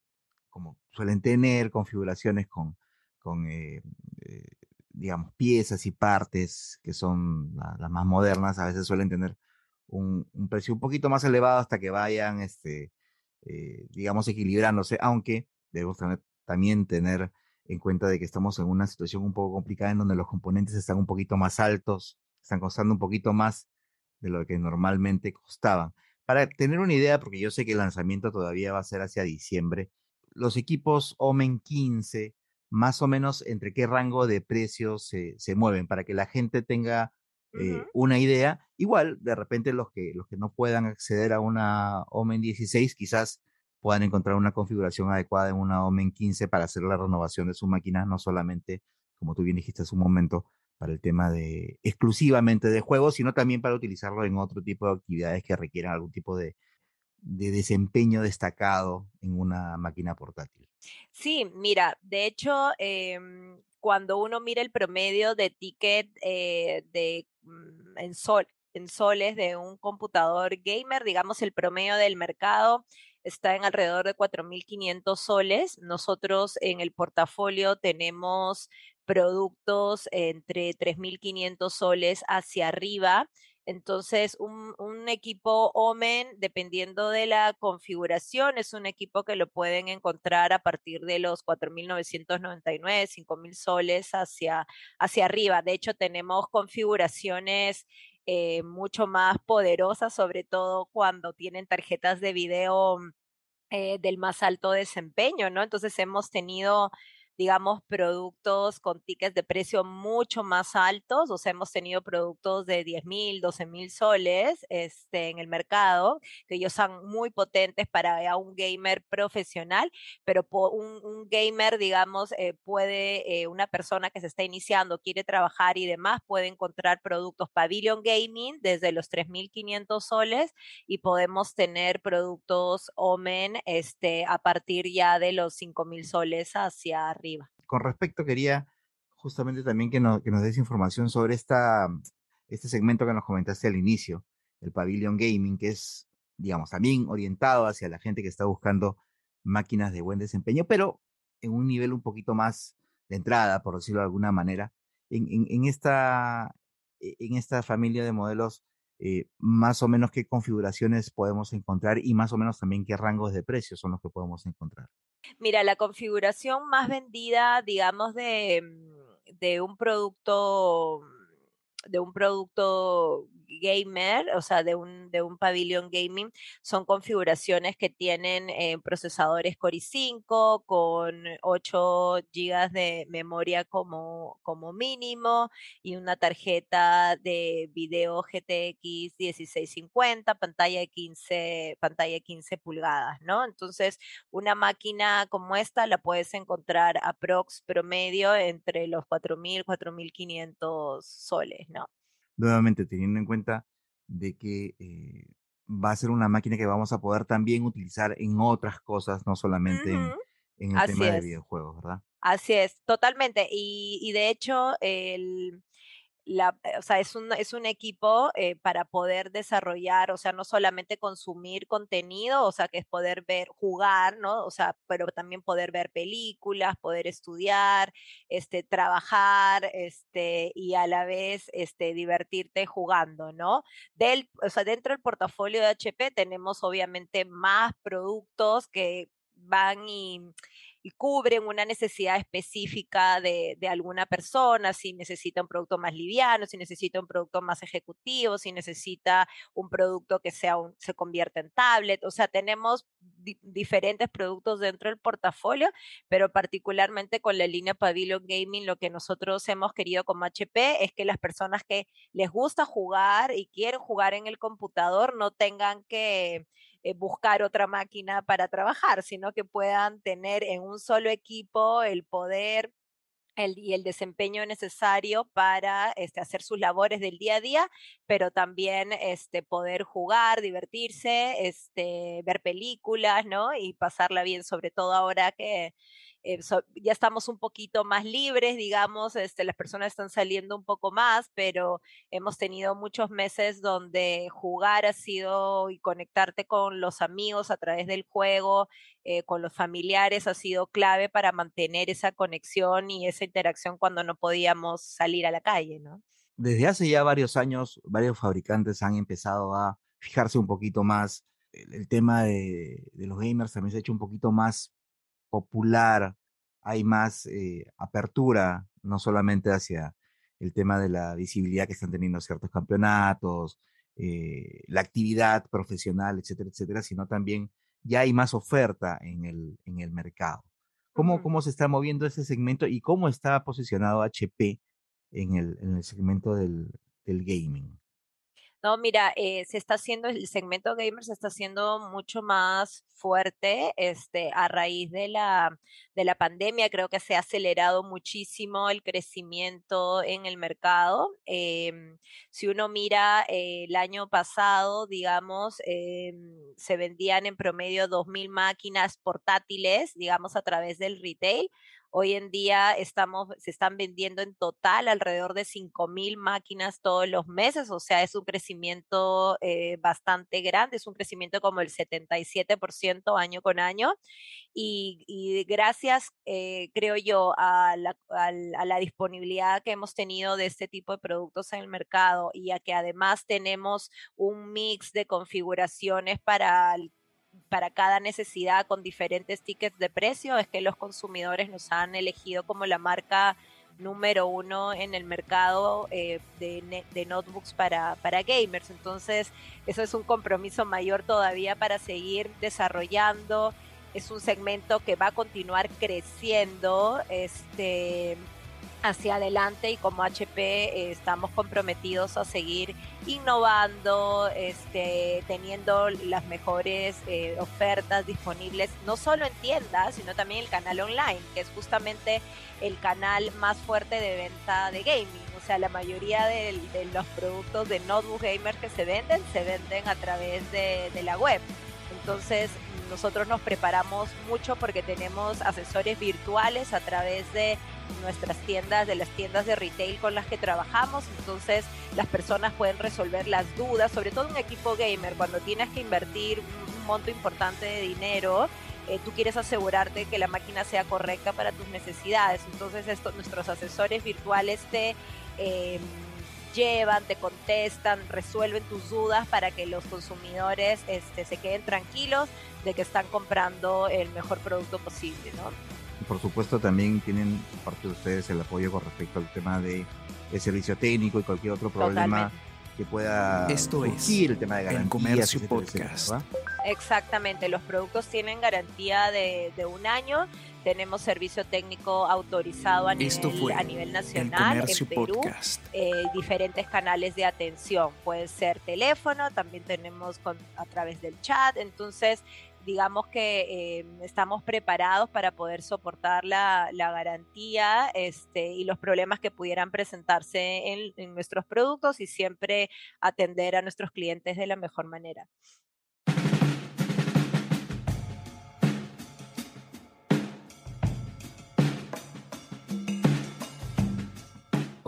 como suelen tener configuraciones con, con eh, eh, digamos, piezas y partes que son las más modernas, a veces suelen tener un, precio un poquito más elevado hasta que vayan, este, eh, digamos, equilibrándose, aunque debemos también tener en cuenta de que estamos en una situación un poco complicada en donde los componentes están un poquito más altos, están costando un poquito más de lo que normalmente costaban. Para tener una idea, porque yo sé que el lanzamiento todavía va a ser hacia diciembre, los equipos Omen 15, más o menos entre qué rango de precios se, se mueven, para que la gente tenga eh, una idea. Igual, de repente los que, los que no puedan acceder a una Omen 16, quizás puedan encontrar una configuración adecuada en una Omen 15 para hacer la renovación de su máquina, no solamente, como tú bien dijiste hace un momento, para el tema de exclusivamente de juegos, sino también para utilizarlo en otro tipo de actividades que requieran algún tipo de, de desempeño destacado en una máquina portátil. Sí, mira, de hecho, em, cuando uno mira el promedio de ticket eh, de, mm, en, en soles de un computador gamer, digamos, el promedio del mercado está en alrededor de 4.500 soles. Nosotros en el portafolio tenemos productos entre 3.500 soles hacia arriba entonces, un, equipo Omen, dependiendo de la configuración, es un equipo que lo pueden encontrar a partir de los 4.999, 5.000 soles hacia, hacia arriba. De hecho, tenemos configuraciones eh, mucho más poderosas, sobre todo cuando tienen tarjetas de video eh, del más alto desempeño, ¿no? Entonces, hemos tenido digamos, productos con tickets de precio mucho más altos, o sea, hemos tenido productos de 10 mil, 12 mil soles este, en el mercado, que ellos son muy potentes para un gamer profesional, pero un, un gamer, digamos, eh, puede, eh, una persona que se está iniciando, quiere trabajar y demás, puede encontrar productos Pavilion Gaming desde los 3.500 soles y podemos tener productos Omen este, a partir ya de los 5.000 soles hacia con respecto, quería justamente también que, que nos des información sobre esta, este segmento que nos comentaste al inicio, el Pavilion Gaming, que es, digamos, también orientado hacia la gente que está buscando máquinas de buen desempeño, pero en un nivel un poquito más de entrada, por decirlo de alguna manera. En, en, esta, e, en esta familia de modelos, eh, más o menos qué configuraciones podemos encontrar y más o menos también qué rangos de precios son los que podemos encontrar. Mira, la configuración más vendida, digamos, de, mm, de un producto de un producto gamer, o sea, de un, de un pabellón gaming, son configuraciones que tienen eh, procesadores Core i5 con 8 GB de memoria como, como mínimo y una tarjeta de video GTX 1650, pantalla de 15, pantalla de 15 pulgadas, ¿no? Entonces, una máquina como esta la puedes encontrar a prox promedio entre los 4.000, 4.500 soles. Nuevamente teniendo en cuenta de que eh, va a ser una máquina que vamos a poder también utilizar en otras cosas, no solamente en, el tema de videojuegos, ¿verdad? Así es, totalmente. Y, y de hecho, el, la, eh, o sea, es un, es un equipo eh, para poder desarrollar, o sea, no solamente consumir contenido, o sea, que es poder ver, jugar, ¿no? O sea, pero también poder ver películas, poder estudiar, este, trabajar, este, y a la vez, este, divertirte jugando, ¿no? Del, o sea, dentro del portafolio de HP tenemos obviamente más productos que van y y cubren una necesidad específica de, de, alguna persona, si necesita un producto más liviano, si necesita un producto más ejecutivo, si necesita un producto que sea un, se convierta en tablet. O sea, tenemos diferentes productos dentro del portafolio, pero particularmente con la línea Pavilion Gaming, lo que nosotros hemos querido como HP es que las personas que les gusta jugar y quieren jugar en el computador no tengan que eh, buscar otra máquina para trabajar, sino que puedan tener en un solo equipo el poder el, y el desempeño necesario para este, hacer sus labores del día a día, pero también este, poder jugar, divertirse, este, ver películas, ¿no? Y pasarla bien, sobre todo ahora que eh, ya estamos un poquito más libres, digamos, este, las personas están saliendo un poco más, pero hemos tenido muchos meses donde jugar ha sido y conectarte con los amigos a través del juego, eh, con los familiares ha sido clave para mantener esa conexión y esa interacción cuando no podíamos salir a la calle, ¿no? Desde hace ya varios años, varios fabricantes han empezado a fijarse un poquito más. El, tema de, de los gamers también se ha hecho un poquito más popular, hay más eh, apertura, no solamente hacia el tema de la visibilidad que están teniendo ciertos campeonatos, eh, la actividad profesional, etcétera, etcétera, sino también ya hay más oferta en el, en el mercado. ¿Cómo, ¿Cómo se está moviendo ese segmento y cómo está posicionado HP en el, en el segmento del, del gaming? No, mira, eh, se está haciendo, el segmento gamer se está haciendo mucho más fuerte este, a raíz de la, de la pandemia. Creo que se ha acelerado muchísimo el crecimiento en el mercado. Em, si uno mira eh, el año pasado, digamos, em, se vendían en promedio 2.000 máquinas portátiles, digamos, a través del retail. Hoy en día estamos, se están vendiendo en total alrededor de 5.000 máquinas todos los meses, o sea, es un crecimiento eh, bastante grande, es un crecimiento como el 77% año con año. Y, gracias, eh, creo yo, a la, a la disponibilidad que hemos tenido de este tipo de productos en el mercado y a que además tenemos un mix de configuraciones para para cada necesidad con diferentes tickets de precio, es que los consumidores nos han elegido como la marca número uno en el mercado eh, de, de, notebooks para, para gamers. Entonces, eso es un compromiso mayor todavía para seguir desarrollando. Es un segmento que va a continuar creciendo. Este, hacia adelante y como HP eh, estamos comprometidos a seguir innovando, este, teniendo las mejores eh, ofertas disponibles, no solo en tiendas, sino también el canal online, que es justamente el canal más fuerte de venta de gaming. O sea, la mayoría de, los productos de notebook gamer que se venden, se venden a través de, de la web. Entonces, nosotros nos preparamos mucho porque tenemos asesores virtuales a través de nuestras tiendas, de las tiendas de retail con las que trabajamos. Entonces las personas pueden resolver las dudas, sobre todo un equipo gamer, cuando tienes que invertir un monto importante de dinero. Eh, tú quieres asegurarte que la máquina sea correcta para tus necesidades. Entonces, esto, nuestros asesores virtuales te, em, llevan, te contestan, resuelven tus dudas para que los consumidores este, se queden tranquilos de que están comprando el mejor producto posible, ¿no? por supuesto también tienen parte de ustedes el apoyo con respecto al tema de el servicio técnico y cualquier otro problema que pueda Esto es el tema de el garantías, Comercio etcétera, Podcast. etcétera, Exactamente, los productos tienen garantía de, de un año. Tenemos servicio técnico autorizado a Esto nivel, fue a nivel El nacional en Perú. Eh, diferentes canales de atención. Puede ser teléfono, también tenemos con, a través del chat. Entonces, digamos que eh, estamos preparados para poder soportar la, la garantía este, y los problemas que pudieran presentarse en, en nuestros productos y siempre atender a nuestros clientes de la mejor manera.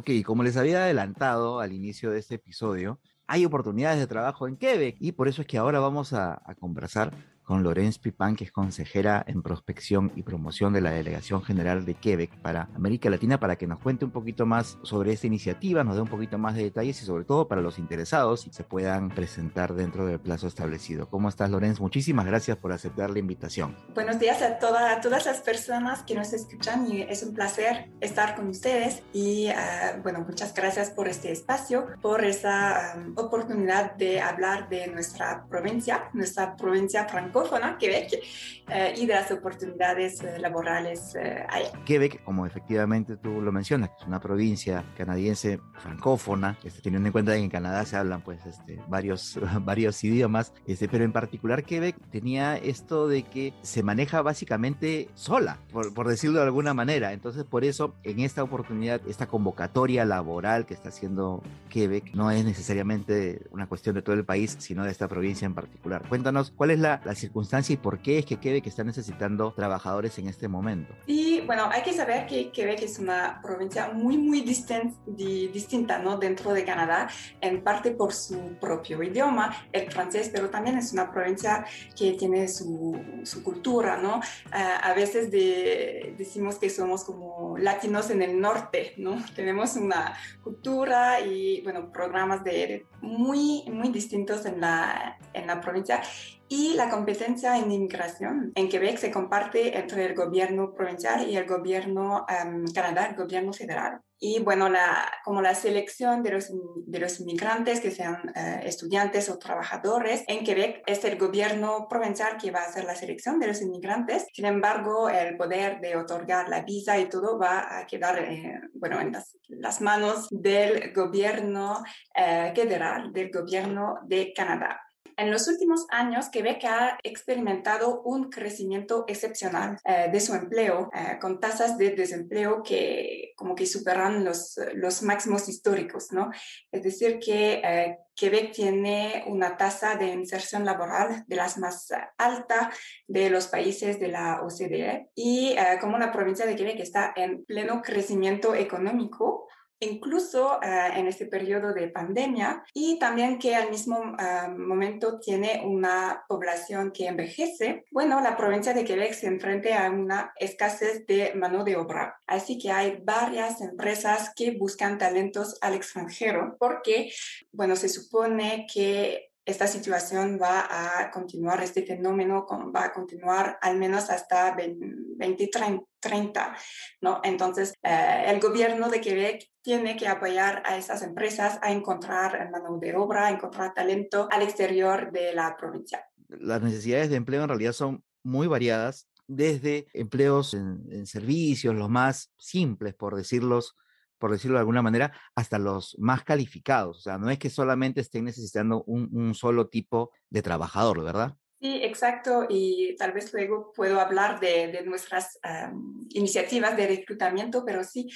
Ok, como les había adelantado al inicio de este episodio, hay oportunidades de trabajo en Quebec y por eso es que ahora vamos a, a conversar con Lorenz Pipán, que es consejera en prospección y promoción de la Delegación General de Quebec para América Latina, para que nos cuente un poquito más sobre esta iniciativa, nos dé un poquito más de detalles y sobre todo para los interesados se puedan presentar dentro del plazo establecido. ¿Cómo estás, Lorenz? Muchísimas gracias por aceptar la invitación. Buenos días a, toda, a todas las personas que nos escuchan y es un placer estar con ustedes y uh, bueno, muchas gracias por este espacio, por esa um, oportunidad de hablar de nuestra provincia, nuestra provincia francófona, Quebec, uh, y de las oportunidades uh, laborales allá. Quebec, como efectivamente tú lo mencionas, es una provincia canadiense francófona, este, teniendo en cuenta que en Canadá se hablan pues este, varios, varios idiomas, este, pero en particular Quebec tenía esto de que se maneja básicamente sola, por, por decirlo de alguna manera. Entonces, por eso, en esta oportunidad, esta convocatoria laboral que está haciendo Quebec no es necesariamente una cuestión de todo el país, sino de esta provincia en particular. Cuéntanos cuál es la, la circunstancia y por qué es que Quebec está necesitando trabajadores en este momento. Y bueno, hay que saber que Quebec es una provincia muy, muy distin di distinta ¿no? dentro de Canadá, en parte por su propio idioma, el francés, pero también es una provincia que tiene su, su cultura, ¿no? Uh, a veces de, decimos que somos como latinos en el norte, ¿no? Tenemos una cultura y, bueno, programas de, muy, muy distintos en la, en la provincia y la competencia en inmigración en Quebec se comparte entre el gobierno provincial y el gobierno um, Canadá, el gobierno federal. Y bueno, la, como la selección de los, de los inmigrantes, que sean uh, estudiantes o trabajadores, en Quebec es el gobierno provincial que va a hacer la selección de los inmigrantes. Sin embargo, el poder de otorgar la visa y todo va a quedar eh, bueno, en las, las, manos del gobierno eh, federal, del gobierno de Canadá. En los últimos años, Quebec ha experimentado un crecimiento excepcional eh, de su empleo, eh, con tasas de desempleo que como que superan los, los máximos históricos, ¿no? Es decir, que eh, Quebec tiene una tasa de inserción laboral de las más altas de los países de la OCDE y como la provincia de Quebec está en pleno crecimiento económico, incluso uh, en este periodo de pandemia y también que al mismo uh, momento tiene una población que envejece, bueno, la provincia de Quebec se enfrenta a una escasez de mano de obra. Así que hay varias empresas que buscan talentos al extranjero porque, bueno, se supone que esta situación va a continuar, este fenómeno va a continuar al menos hasta 2030, ¿no? Entonces, eh, el gobierno de Quebec tiene que apoyar a esas empresas a encontrar mano de obra, a encontrar talento al exterior de la provincia. Las necesidades de empleo en realidad son muy variadas, desde empleos en, en servicios, los más simples, por decirlos por decirlo de alguna manera, hasta los más calificados. O sea, no es que solamente estén necesitando un, un solo tipo de trabajador, ¿verdad? Sí, exacto. Y tal vez luego puedo hablar de, de nuestras um, iniciativas de reclutamiento, pero sí,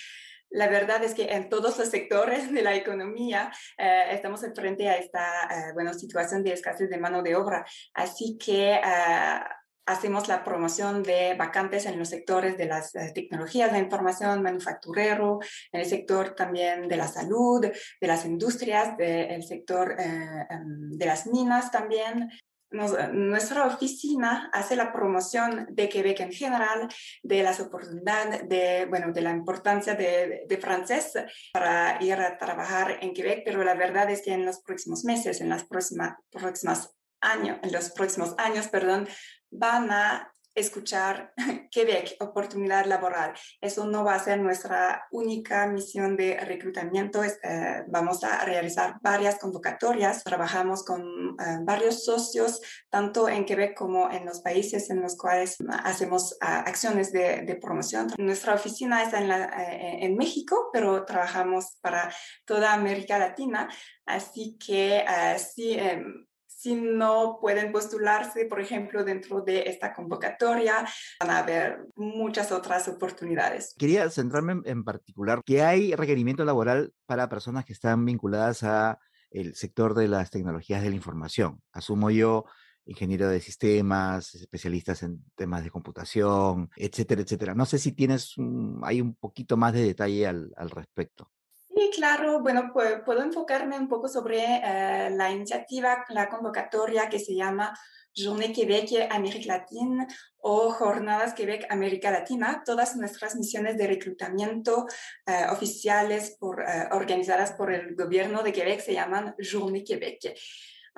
la verdad es que en todos los sectores de la economía eh, estamos frente a esta eh, bueno, situación de escasez de mano de obra. Así que eh, hacemos la promoción de vacantes en los sectores de las eh, tecnologías de información, manufacturero, en el sector también de la salud, de las industrias, del de sector eh, de las minas también. Nuestra oficina hace la promoción de Quebec en general, de las oportunidades, de, bueno, de la importancia de, de, francés para ir a trabajar en Quebec, pero la verdad es que en los próximos meses, en las próximas, próximas años, en los próximos años, perdón, van a escuchar Quebec, oportunidad laboral. Eso no va a ser nuestra única misión de reclutamiento. Eh, vamos a realizar varias convocatorias. Trabajamos con eh, varios socios, tanto en Quebec como en los países en los cuales hacemos ah, acciones de, promoción. Nuestra oficina está en, eh, en México, pero trabajamos para toda América Latina. Así que sí, em, si no pueden postularse, por ejemplo, dentro de esta convocatoria, van a haber muchas otras oportunidades. Quería centrarme en particular que hay requerimiento laboral para personas que están vinculadas a el sector de las tecnologías de la información. Asumo yo ingeniero de sistemas, especialistas en temas de computación, etcétera, etcétera. No sé si tienes, hay un poquito más de detalle al, al respecto. Sí, claro. Bueno, pues, puedo enfocarme un poco sobre eh, la iniciativa, la convocatoria que se llama Journée Québec América Latina o Jornadas Quebec América Latina. Todas nuestras misiones de reclutamiento eh, oficiales eh, organizadas por el gobierno de Quebec se llaman Journée Québec.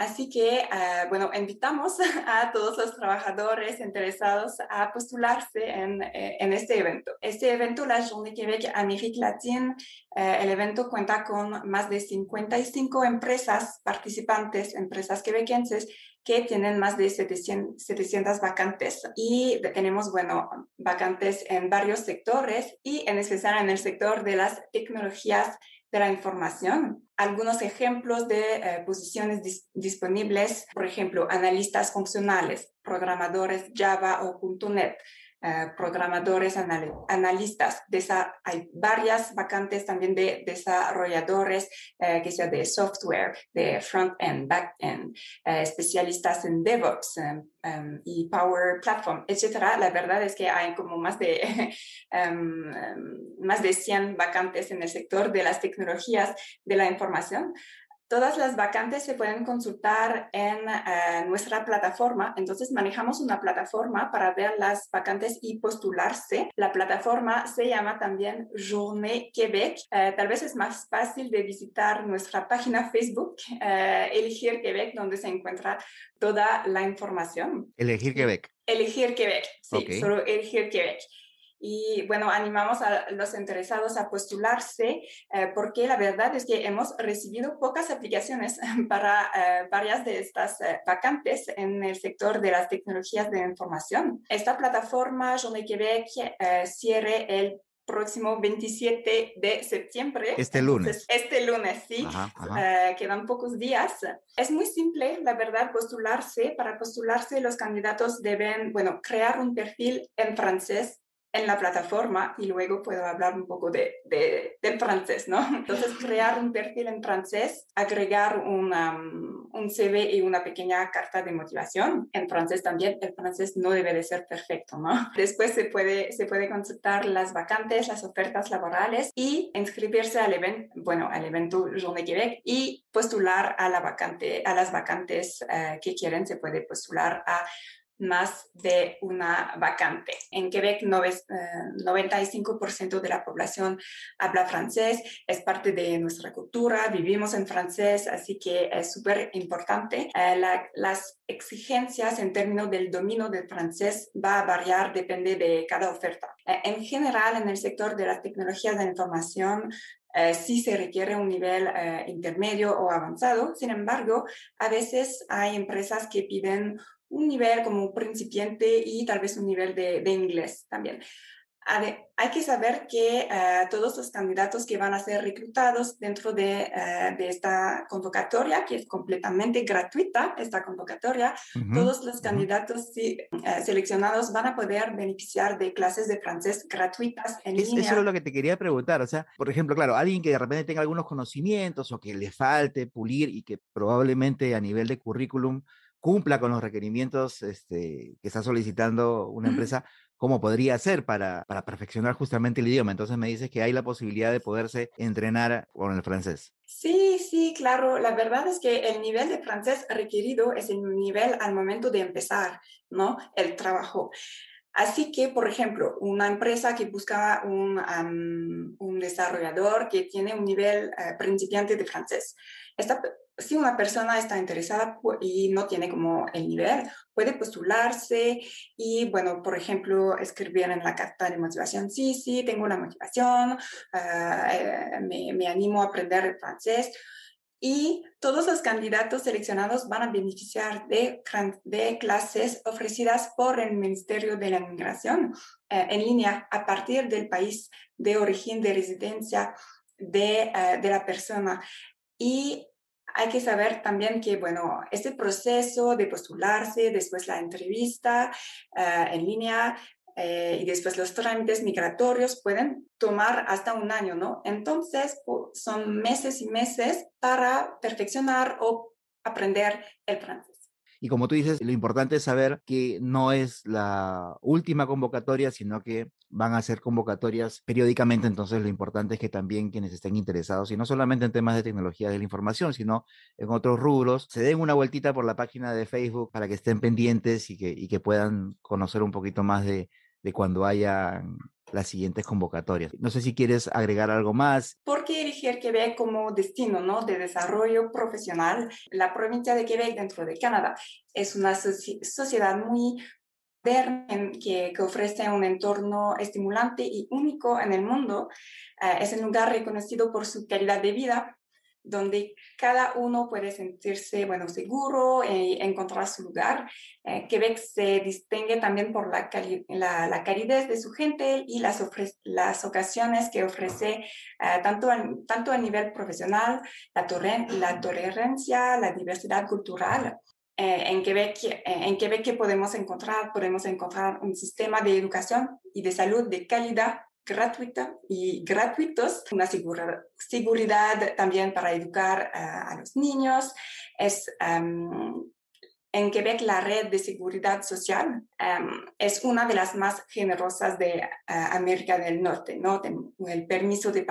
Así que, ah, bueno, invitamos a todos los trabajadores interesados a postularse en, eh, en este evento. Este evento, la Journée Québec Amérique Latine, eh, el evento cuenta con más de 55 empresas participantes, empresas quebequenses, que tienen más de 700, 700, vacantes y tenemos, bueno, vacantes en varios sectores y en especial en el sector de las tecnologías de la información. Algunos ejemplos de eh, posiciones disponibles, por ejemplo, analistas funcionales, programadores Java o .NET, eh, programadores, analistas. Hay varias vacantes también de desarrolladores, eh, que sea de software, de front-end, back-end, eh, especialistas en DevOps em, em, y Power Platform, etcétera. La verdad es que hay como más de, em, más de 100 vacantes en el sector de las tecnologías de la información. Todas las vacantes se pueden consultar en eh, nuestra plataforma. Entonces manejamos una plataforma para ver las vacantes y postularse. La plataforma se llama también Journée Québec. Eh, tal vez es más fácil de visitar nuestra página Facebook, eh, Elegir Québec, donde se encuentra toda la información. Elegir Québec. Elegir Québec, sí, solo Elegir Québec. Y bueno, animamos a los interesados a postularse eh, porque la verdad es que hemos recibido pocas aplicaciones para eh, varias de estas eh, vacantes en el sector de las tecnologías de información. Esta plataforma Journée Québec cierre el próximo 27 de septiembre. Este lunes. este lunes, sí. quedan pocos días. Es muy simple, la verdad, postularse. Para postularse, los candidatos deben, bueno, crear un perfil en francés en la plataforma y luego puedo hablar un poco de, de, del francés, ¿no? Entonces, crear un perfil en francés, agregar una, un CV y una pequeña carta de motivación. En francés también, el francés no debe de ser perfecto, ¿no? Después se puede, se puede consultar las vacantes, las ofertas laborales y inscribirse al evento, bueno, al evento Journée Québec y postular a la vacante, a las vacantes eh, que quieren, se puede postular a más de una vacante. En Quebec, 95% eh, de la población habla francés, es parte de nuestra cultura, vivimos en francés, así que es súper importante. Eh, las exigencias en términos del dominio del francés va a variar, depende de cada oferta. Eh, en general, en el sector de las tecnologías de información, sí se requiere un nivel intermedio o avanzado. Sin embargo, a veces hay empresas que piden un nivel como principiante y tal vez un nivel de, de inglés también. Hay que saber que eh, todos los candidatos que van a ser reclutados dentro de, eh, de esta convocatoria, que es completamente gratuita, esta convocatoria, todos los candidatos eh, seleccionados van a poder beneficiar de clases de francés gratuitas en línea. Eso es lo que te quería preguntar. O sea, por ejemplo, claro, alguien que de repente tenga algunos conocimientos o que le falte pulir y que probablemente a nivel de currículum cumpla con los requerimientos este, que está solicitando una empresa, ¿cómo podría hacer para, para perfeccionar justamente el idioma? Entonces me dices que hay la posibilidad de poderse entrenar con el francés. Sí, sí, claro. La verdad es que el nivel de francés requerido es el nivel al momento de empezar, ¿no? El trabajo. Así que, por ejemplo, una empresa que busca un, un desarrollador que tiene un nivel eh, principiante de francés, esta, si una persona está interesada y no tiene como el nivel, puede postularse y, bueno, por ejemplo, escribir en la carta de motivación, sí, sí, tengo la motivación, ah, eh, me, me, animo a aprender el francés. Y todos los candidatos seleccionados van a beneficiar de, de clases ofrecidas por el Ministerio de la Inmigración eh, en línea a partir del país de origen, de residencia de, eh, de la persona. Y hay que saber también que, bueno, este proceso de postularse, después la entrevista uh, en línea eh, y después los trámites migratorios pueden tomar hasta un año, ¿no? Entonces, son meses y meses para perfeccionar o aprender el francés. Y como tú dices, lo importante es saber que no es la última convocatoria, sino que van a ser convocatorias periódicamente. Entonces, lo importante es que también quienes estén interesados, y no solamente en temas de tecnología de la información, sino en otros rubros, se den una vueltita por la página de Facebook para que estén pendientes y que, y que puedan conocer un poquito más de, de cuando haya las siguientes convocatorias. No sé si quieres agregar algo más. ¿Por qué elegir Quebec como destino ¿no? de desarrollo profesional? La provincia de Quebec dentro de Canadá es una sociedad muy moderna que, ofrece un entorno estimulante y único en el mundo. Uh, es un lugar reconocido por su calidad de vida, donde cada uno puede sentirse, bueno, seguro y encontrar su lugar. Eh, Quebec se distingue también por la, calidez de su gente y las, ocasiones que ofrece eh, tanto, a, nivel profesional, la, la tolerancia, la diversidad cultural. Eh, en, Quebec, eh, en Quebec, ¿qué podemos encontrar? Podemos encontrar un sistema de educación y de salud de calidad gratuita y gratuitos, una seguridad también para educar a los niños. Es um, en Quebec la red de seguridad social um, es una de las más generosas de uh, América del Norte, ¿no? El permiso de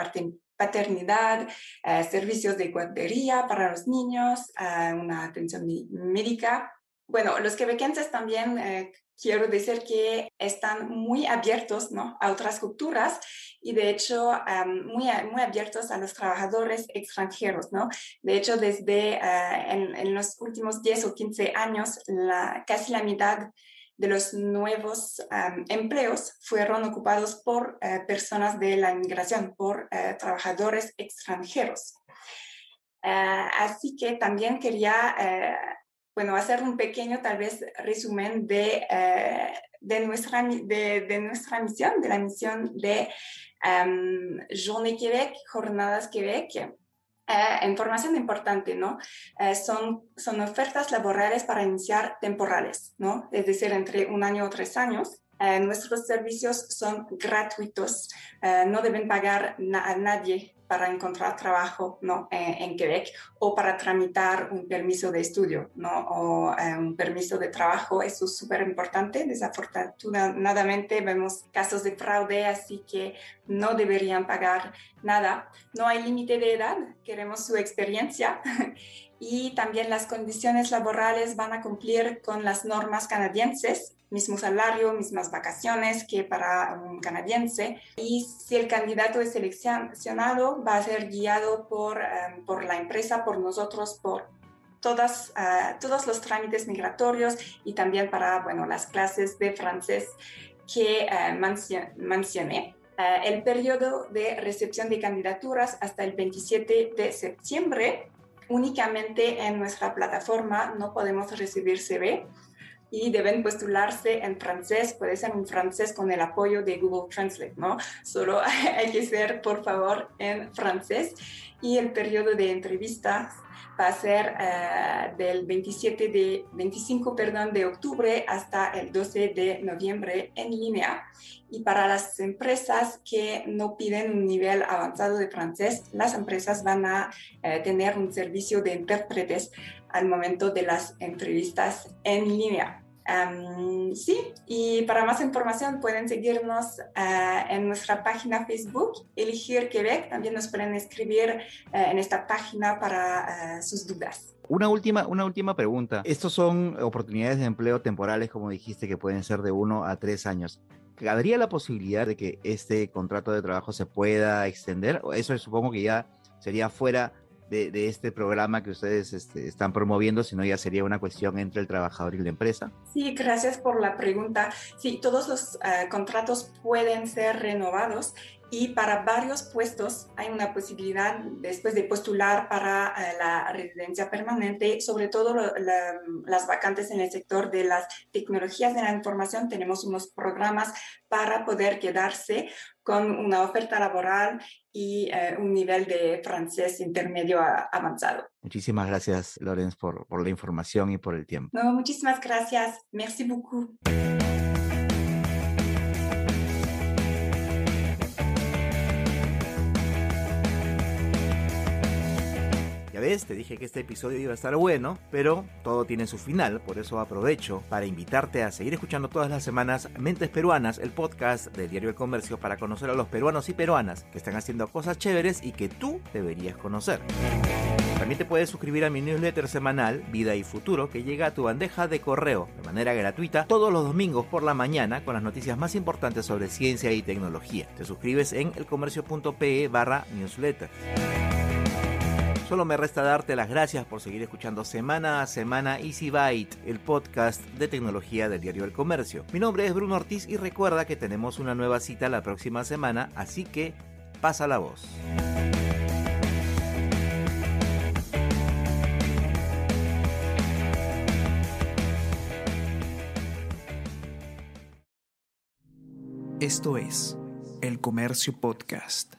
paternidad, uh, servicios de guardería para los niños, una atención médica. Bueno, los quebequenses también eh, quiero decir que están muy abiertos ¿no? a otras culturas y de hecho um, muy, muy abiertos a los trabajadores extranjeros. ¿no? De hecho, desde uh, en, en, los últimos 10 o 15 años, la, casi la mitad de los nuevos um, empleos fueron ocupados por uh, personas de la inmigración, por uh, trabajadores extranjeros. así que también quería bueno, hacer un pequeño tal vez resumen de, uh, de, nuestra, de, de, nuestra misión, de la misión de um, Journée Québec, Jornadas Québec. Uh, información importante, ¿no? Uh, son, son ofertas laborales para iniciar temporales, ¿no? Es decir, entre un año o tres años. Uh, nuestros servicios son gratuitos, no deben pagar na a nadie para encontrar trabajo ¿no? en, en Quebec o para tramitar un permiso de estudio ¿no? o eh, un permiso de trabajo. Eso es súper importante. Desafortunadamente vemos casos de fraude, así que no deberían pagar nada. No hay límite de edad, queremos su experiencia. y también las condiciones laborales van a cumplir con las normas canadienses mismo salario, mismas vacaciones que para un canadiense. Y si el candidato es seleccionado, va a ser guiado por, um, por la empresa, por nosotros, por todas, uh, todos los trámites migratorios y también para bueno, las clases de francés que uh, mencioné. Uh, el periodo de recepción de candidaturas hasta el 27 de septiembre. Únicamente en nuestra plataforma no podemos recibir CV y deben postularse en francés, puede ser en francés con el apoyo de Google Translate, ¿no? Solo hay que ser, por favor, en francés. Y el periodo de entrevistas va a ser uh, del 27 de, 25 perdón, de octubre hasta el 12 de noviembre en línea. Y para las empresas que no piden un nivel avanzado de francés, las empresas van a uh, tener un servicio de intérpretes al momento de las entrevistas en línea. sí, y para más información pueden seguirnos uh, en nuestra página Facebook, Elegir Quebec. También nos pueden escribir uh, en esta página para uh, sus dudas. Una última, una última pregunta. Estos son oportunidades de empleo temporales, como dijiste, que pueden ser de uno a tres años. ¿Habría la posibilidad de que este contrato de trabajo se pueda extender? Eso supongo que ya sería fuera de, este programa que ustedes este, están promoviendo, sino ya sería una cuestión entre el trabajador y la empresa? Sí, gracias por la pregunta. Sí, todos los uh, contratos pueden ser renovados y para varios puestos hay una posibilidad después de postular para uh, la residencia permanente, sobre todo las vacantes en el sector de las tecnologías de la información. Tenemos unos programas para poder quedarse con una oferta laboral y uh, un nivel de francés intermedio avanzado. Muchísimas gracias, Lorenz, por, por la información y por el tiempo. No, muchísimas gracias. Merci beaucoup. Ya te dije que este episodio iba a estar bueno, pero todo tiene su final, por eso aprovecho para invitarte a seguir escuchando todas las semanas Mentes Peruanas, el podcast del Diario El Comercio para conocer a los peruanos y peruanas que están haciendo cosas chéveres y que tú deberías conocer. También te puedes suscribir a mi newsletter semanal Vida y Futuro que llega a tu bandeja de correo de manera gratuita todos los domingos por la mañana con las noticias más importantes sobre ciencia y tecnología. Te suscribes en elcomercio.pe barra newsletter. Solo me resta darte las gracias por seguir escuchando semana a semana Easy Byte, el podcast de tecnología del diario El Comercio. Mi nombre es Bruno Ortiz y recuerda que tenemos una nueva cita la próxima semana, así que pasa la voz. Esto es El Comercio Podcast.